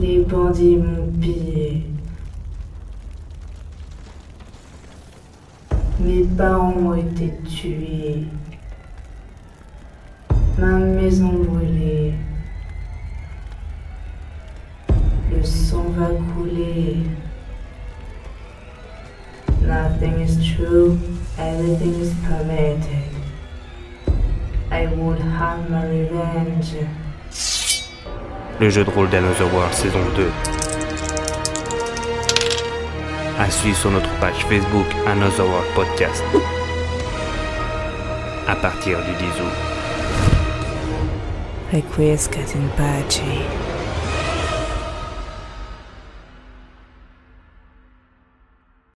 Les bandits m'ont pillé. Mes parents ont été tués. Ma maison brûlée. Le sang va couler. Nothing is true, everything is permitted. I would have my revenge. Le jeu de rôle d'Another World saison 2. À suivre sur notre page Facebook Another World Podcast. À partir du 10 août. Requiescat in pace.